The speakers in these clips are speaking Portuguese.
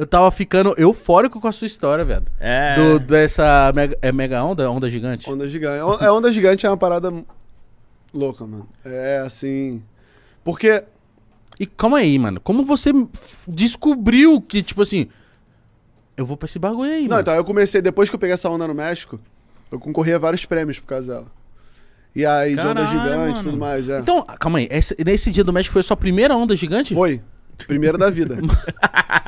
Eu tava ficando eufórico com a sua história, velho. É. Do, dessa mega, é mega onda? Onda gigante? Onda gigante. On- É, onda gigante é uma parada louca, mano. É assim. Porque. E calma aí, mano. Como você descobriu que, tipo assim. Eu vou pra esse bagulho aí, Não, mano. então eu comecei, depois que eu peguei essa onda no México, eu concorri a vários prêmios por causa dela. E aí, de onda Caralho, gigante e tudo mais, é. Então, calma aí. Esse, nesse dia do México foi a sua primeira onda gigante? Foi. Primeiro da vida.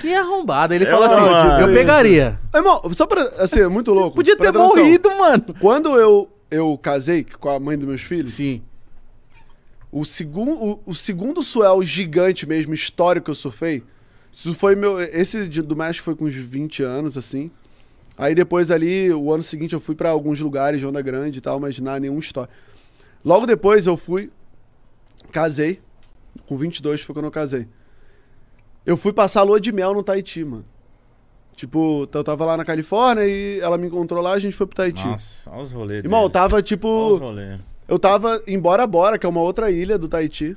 Que arrombado. Ele Eu falou assim: amo eu pegaria. Irmão, só pra. Assim, é muito louco. Podia ter morrido, mano. Quando eu, eu casei com a mãe dos meus filhos, Sim. o, segun, o, o segundo swell gigante mesmo, histórico que eu surfei, isso foi meu. Esse de- do México foi com uns 20 anos, assim. Aí depois ali, o ano seguinte, eu fui pra alguns lugares de onda grande e tal, mas nada, nenhum história. Logo depois eu fui, casei. Com 22 foi quando eu casei. Eu fui passar a lua de mel no Tahiti, mano. Tipo, eu tava lá na Califórnia e ela me encontrou lá, a gente foi pro Tahiti. Nossa, olha os rolês. Irmão, eu tava Olha tipo. os rolês. Eu tava em Bora Bora, que é uma outra ilha do Tahiti.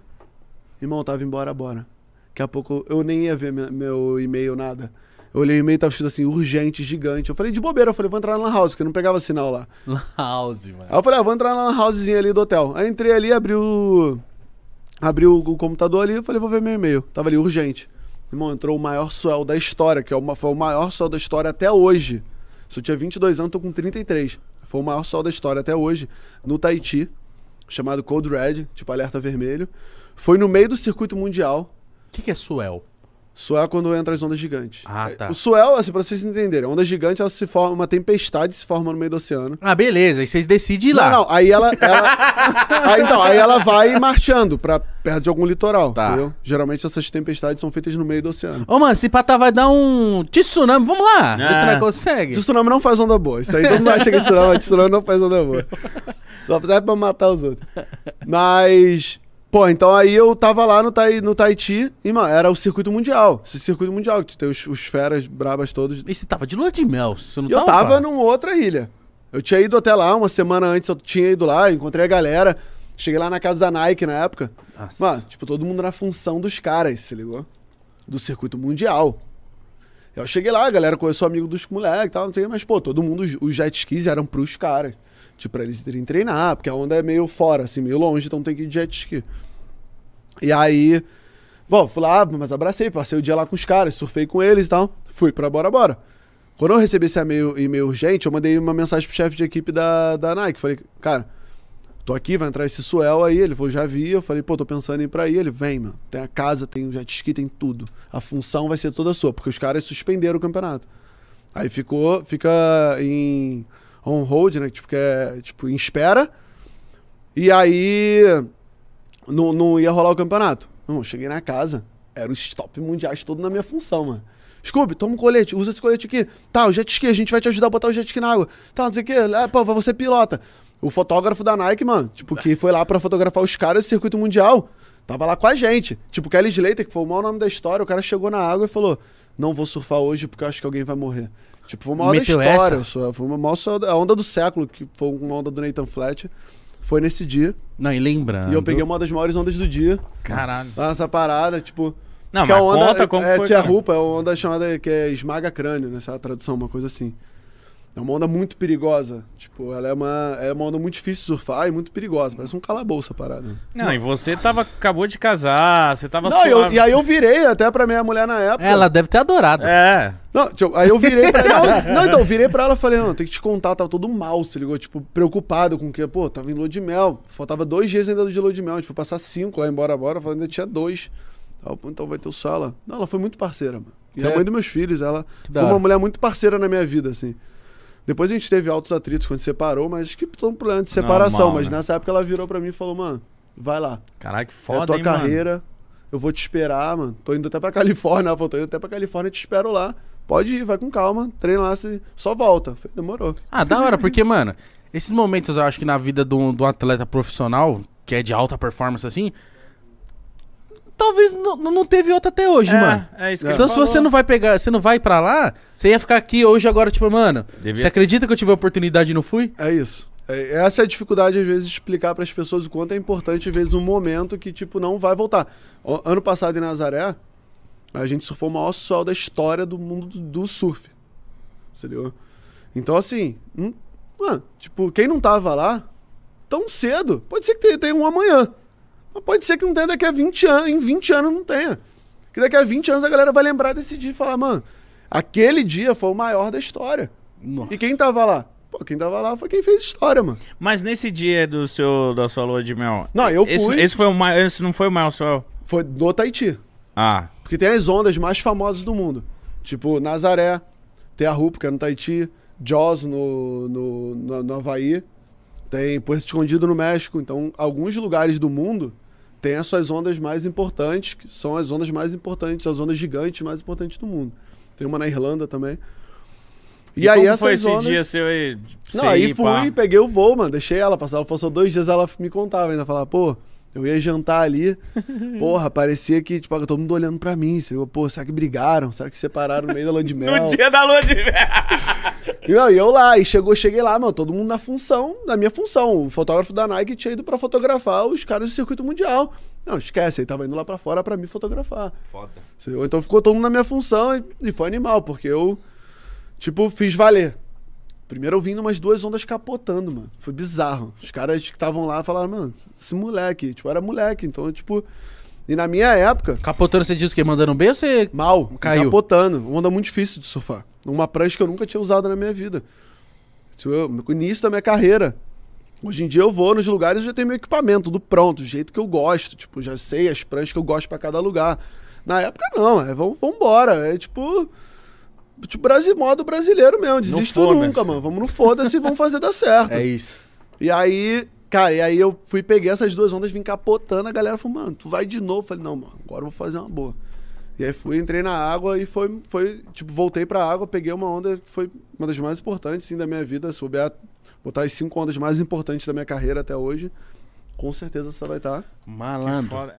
Irmão, eu tava em Bora Bora. Daqui a pouco eu nem ia ver meu, e-mail, nada. Eu olhei o e-mail, tava escrito assim, urgente, gigante. Eu falei, de bobeira, eu falei, vou entrar na Lan House, porque não pegava sinal lá. House, mano. Aí eu falei, ah, vou entrar na Lan Housezinha ali do hotel. Aí entrei ali, abri o. Abri o, o computador ali, eu falei, vou ver meu e-mail. Tava ali, urgente. Irmão, entrou o maior swell da história, que é uma, foi o maior swell da história até hoje. Se eu tinha 22 anos, tô com 33. Foi o maior swell da história até hoje, no Tahiti, chamado Cold Red, tipo alerta vermelho. Foi no meio do circuito mundial. O que, que é Suel? Swell é quando entra as ondas gigantes. Ah, tá. O swell, assim, pra vocês entenderem, a onda gigante, ela se forma, uma tempestade se forma no meio do oceano. Ah, beleza. Aí vocês decidem ir lá. Não, não, aí ela. ela aí, então, aí ela vai marchando pra perto de algum litoral, Tá. entendeu? Geralmente essas tempestades são feitas no meio do oceano. Ô, mano, se pata vai dar um tsunami, vamos lá. Ver se Ah. nós consegue. Tsunami não faz onda boa. Isso aí todo mundo acha que é tsunami, mas tsunami não faz onda boa. Só serve pra matar os outros. Mas. Pô, então aí eu tava lá no, Tai, no Tahiti e, mano, era o circuito mundial. Esse circuito mundial, que tem os, os feras brabas todos. E você tava de lua de mel? Você não E eu tava? tava numa outra ilha. Eu tinha ido até lá, uma semana antes eu tinha ido lá, encontrei a galera. Cheguei lá na casa da Nike na época. Nossa. Mano, tipo, todo mundo na função dos caras, se ligou? Do circuito mundial. Eu cheguei lá, a galera conheceu amigo dos moleques e tal, não sei mas, pô, todo mundo, os jet skis eram pros caras. Tipo, pra eles irem treinar, porque a onda é meio fora, assim, meio longe, então tem que ir de jet ski. E aí, bom, fui lá, mas abracei, passei o dia lá com os caras, surfei com eles e tal. Fui pra Bora Bora. Quando eu recebi esse e-mail, e-mail urgente, eu mandei uma mensagem pro chefe de equipe da, da Nike. Falei, cara, tô aqui, vai entrar esse Suel aí. Ele falou, já vi. Eu falei, pô, tô pensando em ir pra aí. Ele, vem, mano. Tem a casa, tem o jet ski, tem tudo. A função vai ser toda sua, porque os caras suspenderam o campeonato. Aí ficou, fica em on hold, né? Tipo, que é, tipo, em espera. E aí não, não ia rolar o campeonato. Não, cheguei na casa, era os top mundiais todo na minha função, mano. Scooby, toma um colete, usa esse colete aqui. Tá, o jet ski, a gente vai te ajudar a botar o jet ski na água. Tá, não sei o quê. Ah, pô, você pilota. O fotógrafo da Nike, mano, tipo, que foi lá pra fotografar os caras do circuito mundial, tava lá com a gente. Tipo, Kelly Slater, que foi o maior nome da história, o cara chegou na água e falou: Não vou surfar hoje porque eu acho que alguém vai morrer. Tipo, foi uma onda da Meteu história. essa? Foi uma maior, a onda do século, que foi uma onda do Nathan Flat. Foi nesse dia. Não, e lembrando. E eu peguei uma das maiores ondas do dia. Caralho. Lá nessa parada, tipo. Não, que mas a onda, conta como é, foi. Tia cara. Rupa, é uma onda chamada que é esmaga crânio, nessa tradução, uma coisa assim. É uma onda muito perigosa. Tipo, ela é uma, é uma onda muito difícil de surfar e muito perigosa. Parece um calabouço a parada. Não, e você tava, acabou de casar, você tava Não, eu- e aí eu virei até pra minha mulher na época. Ela deve ter adorado. É. Não, tipo, aí eu virei pra ela. Não, então, eu virei pra ela e falei, não, tem que te contar, tava todo mal, se ligou? Tipo, preocupado com o que, pô, tava em lua de mel. Faltava dois dias ainda de lua de mel. A gente foi passar cinco lá embora agora, falei, ainda tinha dois. Aí então vai ter o sala. Não, ela foi muito parceira, mano. E a Sério? mãe dos meus filhos, ela Que foi uma mulher muito parceira na minha vida, assim. Depois a gente teve altos atritos quando separou, mas acho que todo um problema de separação. Normal, mas né? nessa época ela virou pra mim e falou, mano, vai lá. Caralho, que é a foda, tua hein, mano? carreira. Eu vou te esperar, mano. Tô indo até pra Califórnia. Ela falou, tô indo até pra Califórnia e te espero lá. Pode ir, vai com calma. Treina lá, se... só volta. Falei, Demorou. Ah, da hora, porque, mano, esses momentos eu acho que na vida de um atleta profissional, que é de alta performance assim, talvez não, não teve outra até hoje, É, mano. é isso que Então ele se falou. você não vai pegar, você não vai pra lá, você ia ficar aqui hoje agora, tipo, mano, Devia- você acredita que eu tive a oportunidade e não fui? É isso. É- essa é a dificuldade, às vezes, de explicar pras pessoas o quanto é importante, às vezes, um momento que, tipo, não vai voltar. O- ano passado em Nazaré, A gente surfou o maior sol da história do mundo do, do surf. Entendeu? Então, assim, hum, mano, tipo, quem não tava lá tão cedo, pode ser que tenha, tenha um amanhã. Mas pode ser que não tenha daqui a 20 anos, em 20 anos não tenha. Que daqui a 20 anos a galera vai lembrar desse dia e falar, mano, aquele dia foi o maior da história. Nossa. E quem tava lá? Pô, quem tava lá foi quem fez história, mano. Mas nesse dia do seu, da sua lua de mel. Não, eu esse, fui. Esse, foi o maior, esse não foi o maior sol. Foi do Tahiti. Ah. Porque tem as ondas mais famosas do mundo. Tipo, Nazaré, tem a Rupo, que é no Tahiti, Jaws no, no, no, no Havaí, tem Porto Escondido no México. Então, alguns lugares do mundo têm as suas ondas mais importantes, que são as ondas mais importantes, as ondas gigantes mais importantes do mundo. Tem uma na Irlanda também. E, como foi esse ondas- dia seu aí? Não, aí ir, pá? fui, peguei o voo, mano. Deixei ela passar. Ela passou dois dias, ela me contava ainda. Falava, pô, eu ia jantar ali. Porra, parecia que, tipo, todo mundo olhando pra mim. Assim, pô, será que brigaram? Será que se separaram no meio da lua de mel? No dia da lua de mel. E, não, e eu lá, e chegou, cheguei lá, mano, todo mundo na função, na minha função. O fotógrafo da Nike tinha ido pra fotografar os caras do circuito mundial. Não, esquece, ele tava indo lá pra fora pra me fotografar. Foda. Então ficou todo mundo na minha função e, e foi animal, porque eu, tipo, fiz valer. Primeiro eu vim numas duas ondas capotando, mano. Foi bizarro. Os caras que estavam lá falaram, mano, esse moleque, tipo, era moleque. Então, tipo. E na minha época, Capotando, você diz o quê? Mandando bem ou você... mal, Caiu. capotando. Uma onda muito difícil de surfar. Uma prancha que eu nunca tinha usado na minha vida. Tipo, eu- no início da minha carreira. Hoje em dia eu vou nos lugares e já tenho meu equipamento, tudo pronto, do jeito que eu gosto. Tipo, já sei as pranchas que eu gosto pra cada lugar. Na época não, é vamos embora. É tipo. Tipo, Brasil, modo brasileiro mesmo. Desisto nunca, mano. Vamos no foda-se e vamos fazer dar certo. É isso. E aí, cara, e aí eu fui, peguei essas duas ondas, vim capotando, a galera falou, mano, tu vai de novo? Eu falei, não, mano, agora eu vou fazer uma boa. E aí fui, entrei na água e foi, foi tipo, voltei pra água, peguei uma onda que foi uma das mais importantes, sim, da minha vida. Se bobear, botar as cinco ondas mais importantes da minha carreira até hoje, com certeza essa vai tá. estar. Que Malandro. foda.